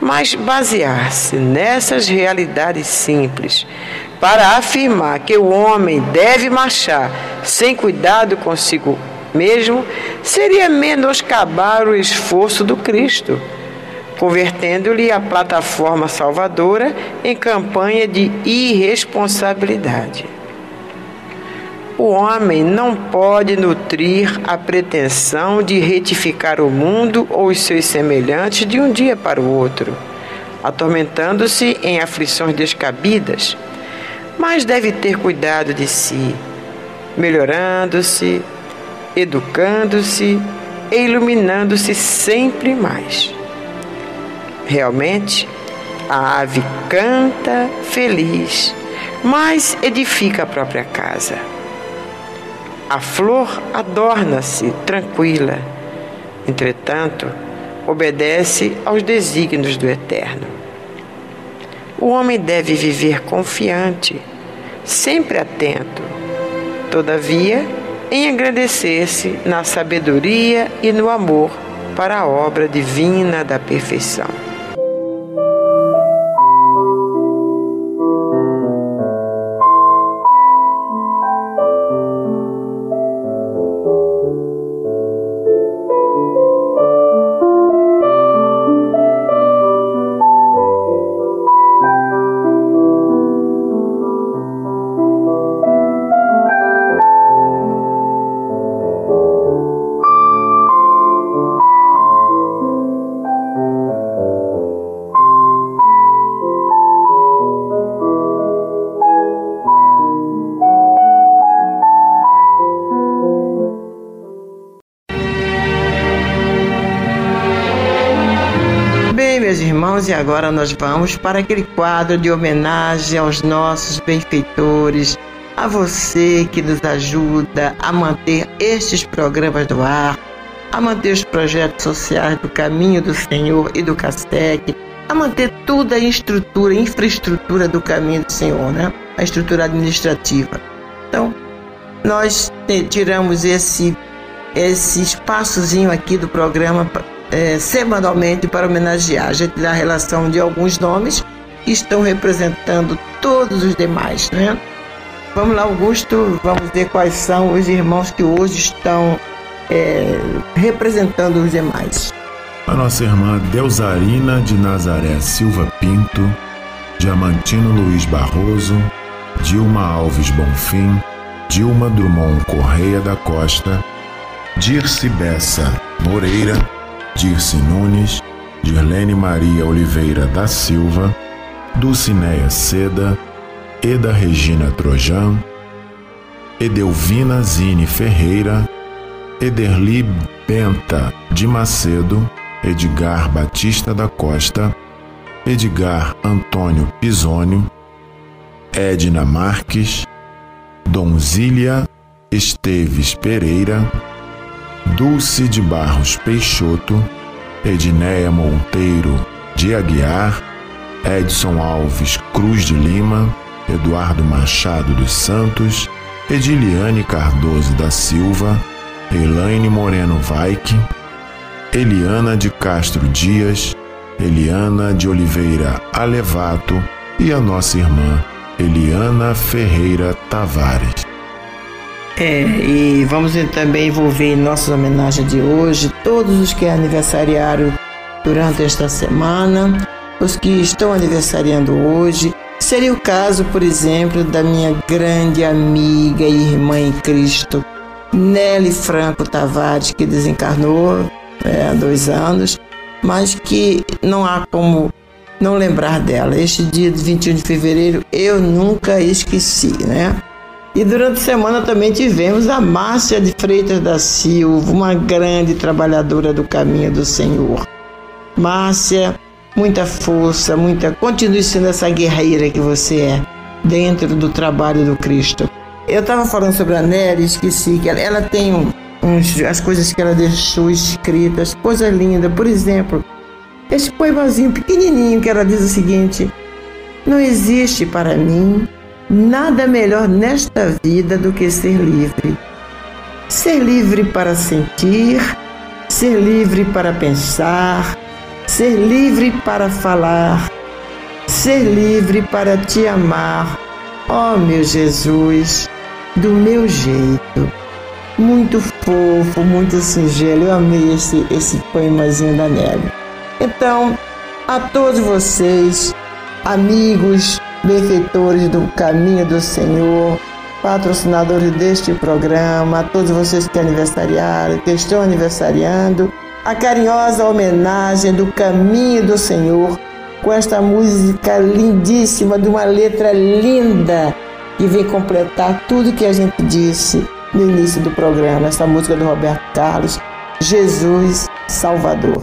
Mas basear-se nessas realidades simples para afirmar que o homem deve marchar sem cuidado consigo mesmo seria menoscabar o esforço do Cristo convertendo-lhe a plataforma salvadora em campanha de irresponsabilidade. O homem não pode nutrir a pretensão de retificar o mundo ou os seus semelhantes de um dia para o outro, atormentando-se em aflições descabidas, mas deve ter cuidado de si, melhorando-se, educando-se e iluminando-se sempre mais. Realmente, a ave canta feliz, mas edifica a própria casa. A flor adorna-se tranquila, entretanto, obedece aos desígnios do Eterno. O homem deve viver confiante, sempre atento, todavia, em agradecer-se na sabedoria e no amor para a obra divina da perfeição. E agora nós vamos para aquele quadro de homenagem aos nossos benfeitores, a você que nos ajuda a manter estes programas do ar, a manter os projetos sociais do Caminho do Senhor e do Castec, a manter toda a estrutura, infraestrutura do Caminho do Senhor, né? A estrutura administrativa. Então, nós tiramos esse esse espaçozinho aqui do programa é, semanalmente para homenagear. A gente dá a relação de alguns nomes que estão representando todos os demais, né? Vamos lá, Augusto, vamos ver quais são os irmãos que hoje estão é, representando os demais. A nossa irmã Deusarina de Nazaré Silva Pinto, Diamantino Luiz Barroso, Dilma Alves Bonfim, Dilma Drummond Correia da Costa, Dirce Bessa Moreira, Dirce Nunes, Dirlene Maria Oliveira da Silva, Dulcinéia Seda, Eda Regina Trojan, Edelvina Zine Ferreira, Ederli Benta de Macedo, Edgar Batista da Costa, Edgar Antônio Pisônio, Edna Marques, Donzília Esteves Pereira, Dulce de Barros Peixoto, Edneia Monteiro de Aguiar, Edson Alves Cruz de Lima, Eduardo Machado dos Santos, Ediliane Cardoso da Silva, Elaine Moreno Vaik, Eliana de Castro Dias, Eliana de Oliveira Alevato e a nossa irmã Eliana Ferreira Tavares. É, e vamos também envolver em nossas homenagens de hoje todos os que aniversariaram durante esta semana, os que estão aniversariando hoje. Seria o caso, por exemplo, da minha grande amiga e irmã em Cristo, Nelly Franco Tavares, que desencarnou é, há dois anos, mas que não há como não lembrar dela. Este dia de 21 de fevereiro eu nunca esqueci, né? E durante a semana também tivemos a Márcia de Freitas da Silva, uma grande trabalhadora do caminho do Senhor. Márcia, muita força, muita. Continue sendo essa guerreira que você é dentro do trabalho do Cristo. Eu estava falando sobre a Nery, esqueci que ela, ela tem um, uns, as coisas que ela deixou escritas, coisa linda. Por exemplo, esse poemazinho pequenininho que ela diz o seguinte: Não existe para mim nada melhor nesta vida do que ser livre. Ser livre para sentir, ser livre para pensar, ser livre para falar, ser livre para te amar, oh, meu Jesus, do meu jeito. Muito fofo, muito singelo. Eu amei esse, esse poemazinho da Nelly. Então, a todos vocês, amigos, benfeitores do caminho do Senhor, patrocinadores deste programa, a todos vocês que aniversariaram, que estão aniversariando, a carinhosa homenagem do caminho do Senhor com esta música lindíssima, de uma letra linda, que vem completar tudo que a gente disse no início do programa, essa música do Roberto Carlos, Jesus Salvador.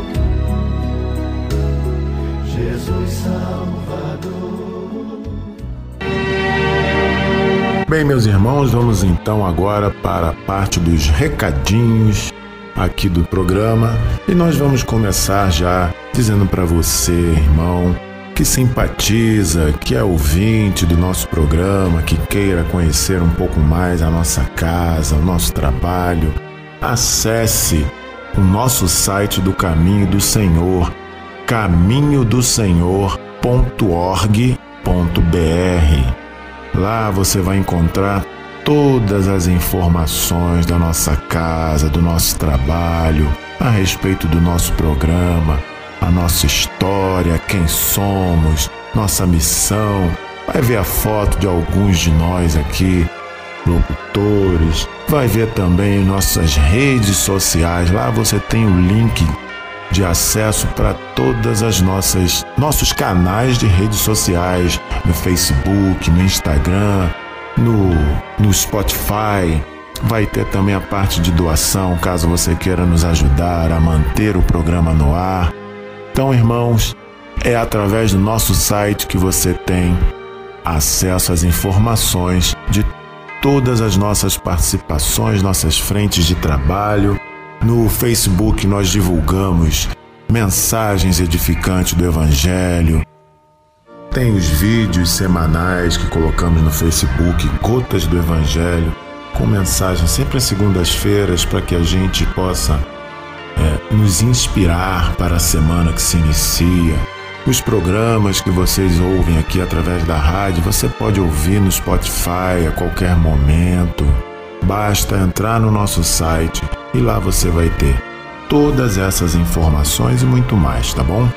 Bem, meus irmãos, vamos então agora para a parte dos recadinhos aqui do programa e nós vamos começar já dizendo para você, irmão, que simpatiza, que é ouvinte do nosso programa, que queira conhecer um pouco mais a nossa casa, o nosso trabalho, acesse o nosso site do Caminho do Senhor, caminhodosenhor.org.br. Lá você vai encontrar todas as informações da nossa casa, do nosso trabalho, a respeito do nosso programa, a nossa história, quem somos, nossa missão. Vai ver a foto de alguns de nós aqui, locutores. Vai ver também nossas redes sociais. Lá você tem o link de acesso para todas as nossas nossos canais de redes sociais, no Facebook, no Instagram, no, no Spotify. Vai ter também a parte de doação, caso você queira nos ajudar a manter o programa no ar. Então, irmãos, é através do nosso site que você tem acesso às informações de todas as nossas participações, nossas frentes de trabalho no Facebook nós divulgamos mensagens edificantes do Evangelho. Tem os vídeos semanais que colocamos no Facebook, Gotas do Evangelho, com mensagens sempre às segundas-feiras para que a gente possa é, nos inspirar para a semana que se inicia. Os programas que vocês ouvem aqui através da rádio, você pode ouvir no Spotify a qualquer momento. Basta entrar no nosso site e lá você vai ter todas essas informações e muito mais, tá bom?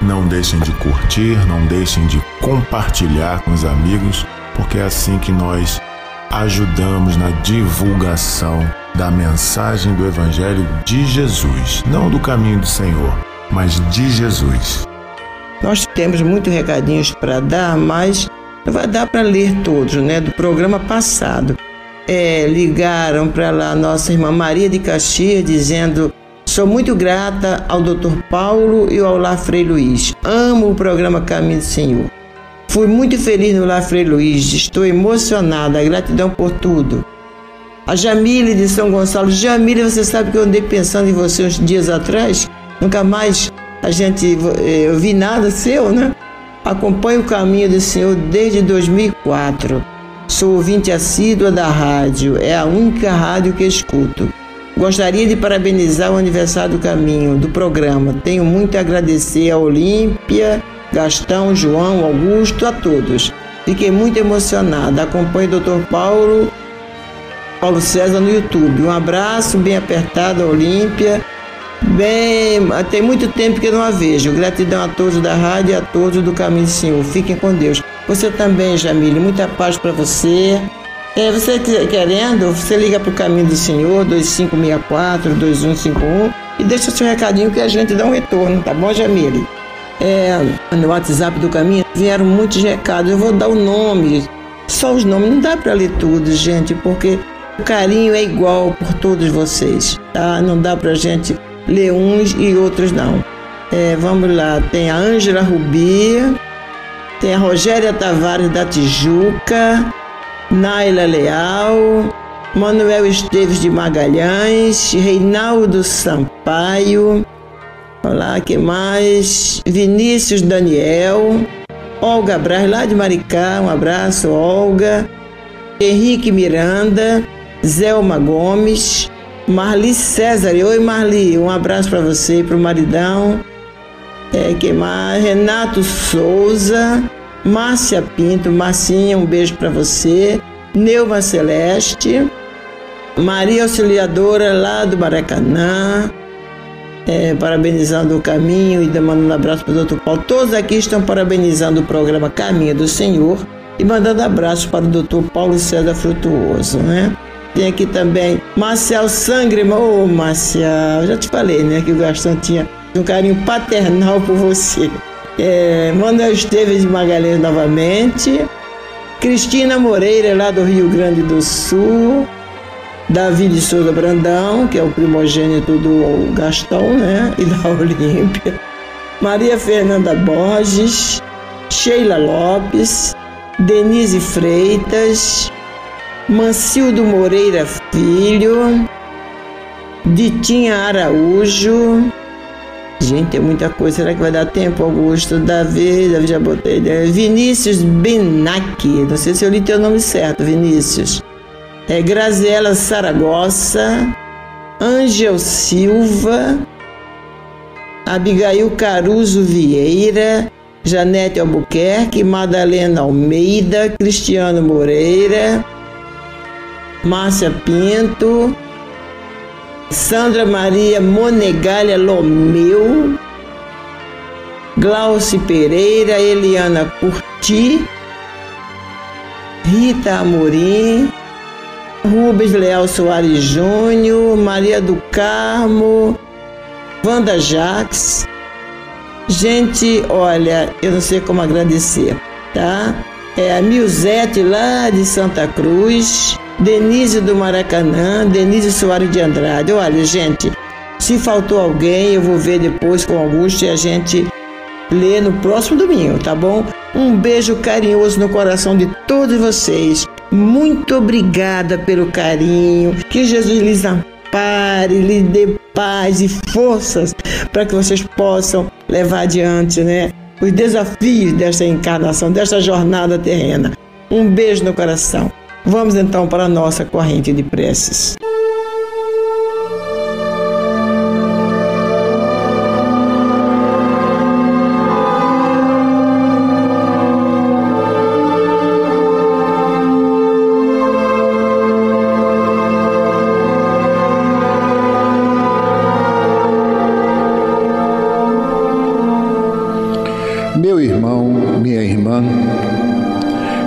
Não deixem de curtir, não deixem de compartilhar com os amigos, porque é assim que nós ajudamos na divulgação da mensagem do Evangelho de Jesus, não do caminho do Senhor, mas de Jesus. Nós temos muitos recadinhos para dar, mas vai dar para ler todos, né? Do programa passado. É, ligaram para lá nossa irmã Maria de Caxias dizendo Sou muito grata ao Dr. Paulo e ao Lá Frei Luiz. Amo o programa Caminho do Senhor. Fui muito feliz no Lá Frei Luiz. Estou emocionada. Gratidão por tudo. A Jamile de São Gonçalo. Jamile, você sabe que eu andei pensando em você uns dias atrás? Nunca mais a gente eh, eu vi nada seu, né? Acompanho o caminho do Senhor desde 2004. Sou ouvinte assídua da rádio. É a única rádio que escuto. Gostaria de parabenizar o aniversário do caminho do programa. Tenho muito a agradecer a Olímpia, Gastão, João, Augusto, a todos. Fiquei muito emocionada. Acompanho o Dr. Paulo, Paulo César no YouTube. Um abraço bem apertado Olímpia. Bem, tem muito tempo que eu não a vejo. Gratidão a todos da rádio e a todos do Caminho do Senhor. Fiquem com Deus. Você também, Jamile. Muita paz para você. É, você querendo, você liga para o Caminho do Senhor, 2564, 2151 e deixa seu recadinho que a gente dá um retorno, tá bom, Jamile? É, no WhatsApp do Caminho vieram muitos recados, eu vou dar o nome, só os nomes, não dá para ler tudo, gente, porque o carinho é igual por todos vocês, tá? Não dá para gente ler uns e outros não. É, vamos lá, tem a Ângela Rubi, tem a Rogéria Tavares da Tijuca, Naila Leal, Manuel Esteves de Magalhães, Reinaldo Sampaio, olá, que mais? Vinícius Daniel, Olga Braz, lá de Maricá, um abraço, Olga, Henrique Miranda, Zelma Gomes, Marli César, oi Marli, um abraço para você e para o maridão. É, mais? Renato Souza, Márcia Pinto, Marcinha, um beijo para você. Neuva Celeste, Maria Auxiliadora lá do Maracanã, é, parabenizando o caminho e mandando um abraço para o doutor Paulo. Todos aqui estão parabenizando o programa Caminho do Senhor e mandando abraços para o doutor Paulo César Frutuoso, né? Tem aqui também Marcial Sangrema. Ô, oh, Marcial, já te falei, né, que o Gastão tinha um carinho paternal por você. É, Manuel Esteves de Magalhães novamente. Cristina Moreira, lá do Rio Grande do Sul. Davi de Souza Brandão, que é o primogênito do Gastão, né? E da Olímpia. Maria Fernanda Borges. Sheila Lopes. Denise Freitas. Mancildo Moreira Filho. Ditinha Araújo. Gente, tem muita coisa. Será que vai dar tempo, Augusto? Davi, Davi já botei. Vinícius Benac. Não sei se eu li teu nome certo, Vinícius. É Graziela Saragossa. Ângel Silva. Abigail Caruso Vieira. Janete Albuquerque. Madalena Almeida. Cristiano Moreira. Márcia Pinto. Sandra Maria Monegalha Lomeu, Glauci Pereira, Eliana Curti, Rita Amorim, Rubens Leal Soares Júnior, Maria do Carmo, Wanda Jaques. Gente, olha, eu não sei como agradecer, tá? É a Milzete lá de Santa Cruz, Denise do Maracanã, Denise Soares de Andrade. Olha, gente, se faltou alguém, eu vou ver depois com Augusto e a gente lê no próximo domingo, tá bom? Um beijo carinhoso no coração de todos vocês. Muito obrigada pelo carinho. Que Jesus lhes ampare, lhes dê paz e forças para que vocês possam levar adiante, né? Os desafios desta encarnação, desta jornada terrena. Um beijo no coração. Vamos então para a nossa corrente de preces.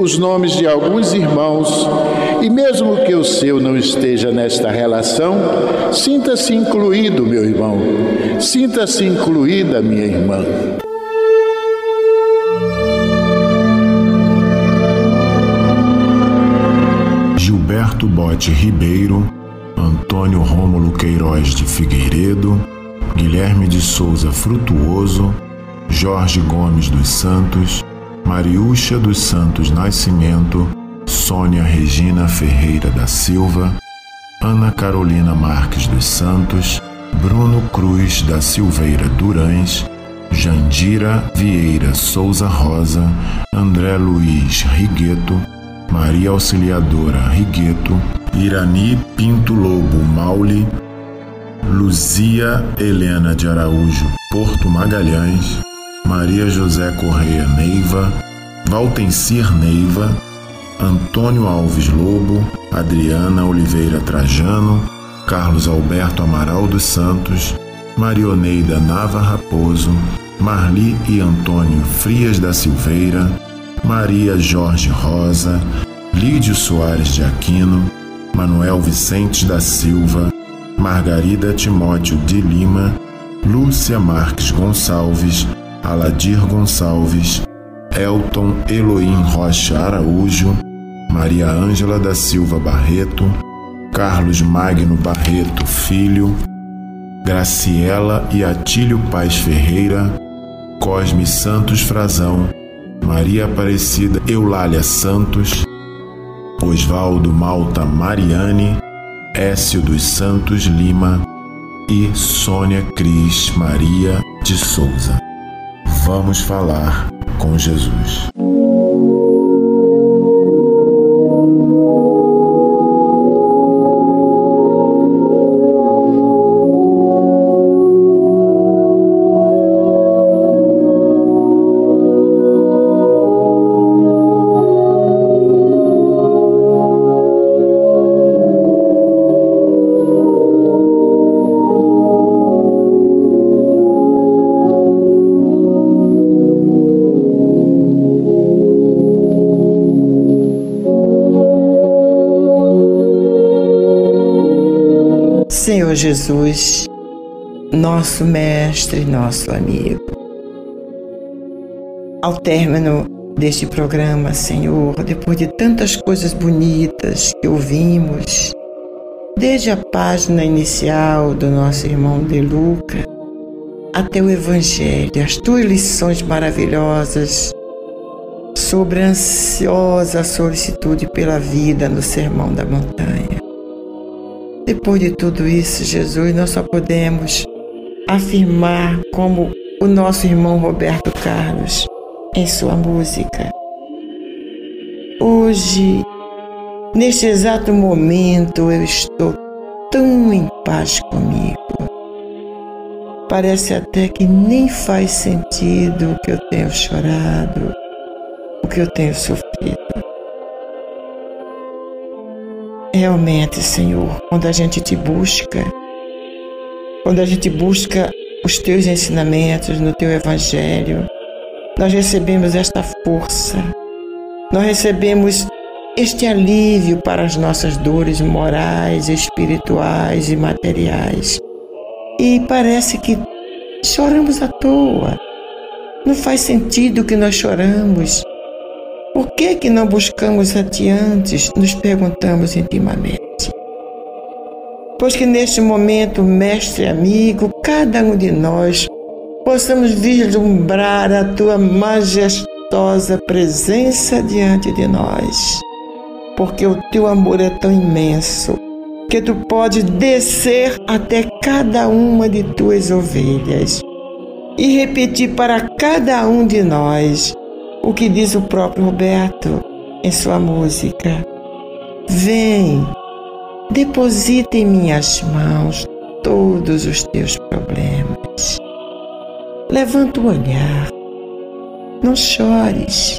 os nomes de alguns irmãos e, mesmo que o seu não esteja nesta relação, sinta-se incluído, meu irmão, sinta-se incluída, minha irmã. Gilberto Bote Ribeiro, Antônio Rômulo Queiroz de Figueiredo, Guilherme de Souza Frutuoso, Jorge Gomes dos Santos, Mariúcha dos Santos Nascimento, Sônia Regina Ferreira da Silva, Ana Carolina Marques dos Santos, Bruno Cruz da Silveira Durães, Jandira Vieira Souza Rosa, André Luiz Rigueto, Maria Auxiliadora Rigueto, Irani Pinto Lobo Maule, Luzia Helena de Araújo Porto Magalhães, Maria José Correia Neiva, Valtencir Neiva, Antônio Alves Lobo, Adriana Oliveira Trajano, Carlos Alberto Amaral dos Santos, Marioneida Nava Raposo, Marli e Antônio Frias da Silveira, Maria Jorge Rosa, Lídio Soares de Aquino, Manuel Vicente da Silva, Margarida Timóteo de Lima, Lúcia Marques Gonçalves, Aladir Gonçalves, Elton Eloim Rocha Araújo, Maria Ângela da Silva Barreto, Carlos Magno Barreto Filho, Graciela e Atílio Paz Ferreira, Cosme Santos Frazão, Maria Aparecida Eulália Santos, Osvaldo Malta Mariane, Écio dos Santos Lima e Sônia Cris Maria de Souza. Vamos falar com Jesus. Jesus, nosso Mestre, nosso amigo. Ao término deste programa, Senhor, depois de tantas coisas bonitas que ouvimos, desde a página inicial do nosso irmão De Luca até o Evangelho, as tuas lições maravilhosas sobre a ansiosa solicitude pela vida no Sermão da Montanha. Depois de tudo isso, Jesus, nós só podemos afirmar, como o nosso irmão Roberto Carlos, em sua música, Hoje, neste exato momento, eu estou tão em paz comigo. Parece até que nem faz sentido o que eu tenho chorado, o que eu tenho sofrido. Realmente, Senhor, quando a gente te busca, quando a gente busca os teus ensinamentos no teu evangelho, nós recebemos esta força, nós recebemos este alívio para as nossas dores morais, espirituais e materiais. E parece que choramos à toa. Não faz sentido que nós choramos. Por que que não buscamos adiante? Nos perguntamos intimamente. Pois que neste momento, mestre amigo, cada um de nós possamos vislumbrar a tua majestosa presença diante de nós. Porque o teu amor é tão imenso que tu pode descer até cada uma de tuas ovelhas e repetir para cada um de nós o que diz o próprio Roberto em sua música. Vem, deposita em minhas mãos todos os teus problemas. Levanta o olhar, não chores,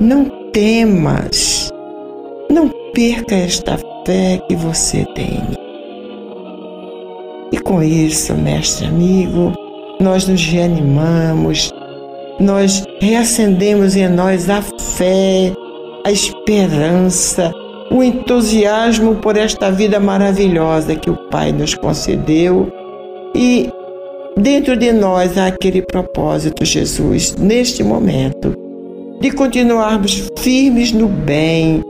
não temas, não perca esta fé que você tem. E com isso, mestre amigo, nós nos reanimamos, nós reacendemos em nós a fé, a esperança, o entusiasmo por esta vida maravilhosa que o Pai nos concedeu. E dentro de nós há aquele propósito, Jesus, neste momento, de continuarmos firmes no bem,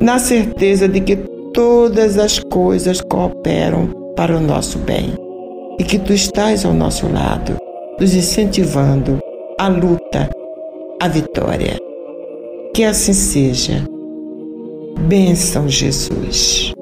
na certeza de que todas as coisas cooperam para o nosso bem e que tu estás ao nosso lado nos incentivando a luta, a vitória. Que assim seja. Bênção, Jesus.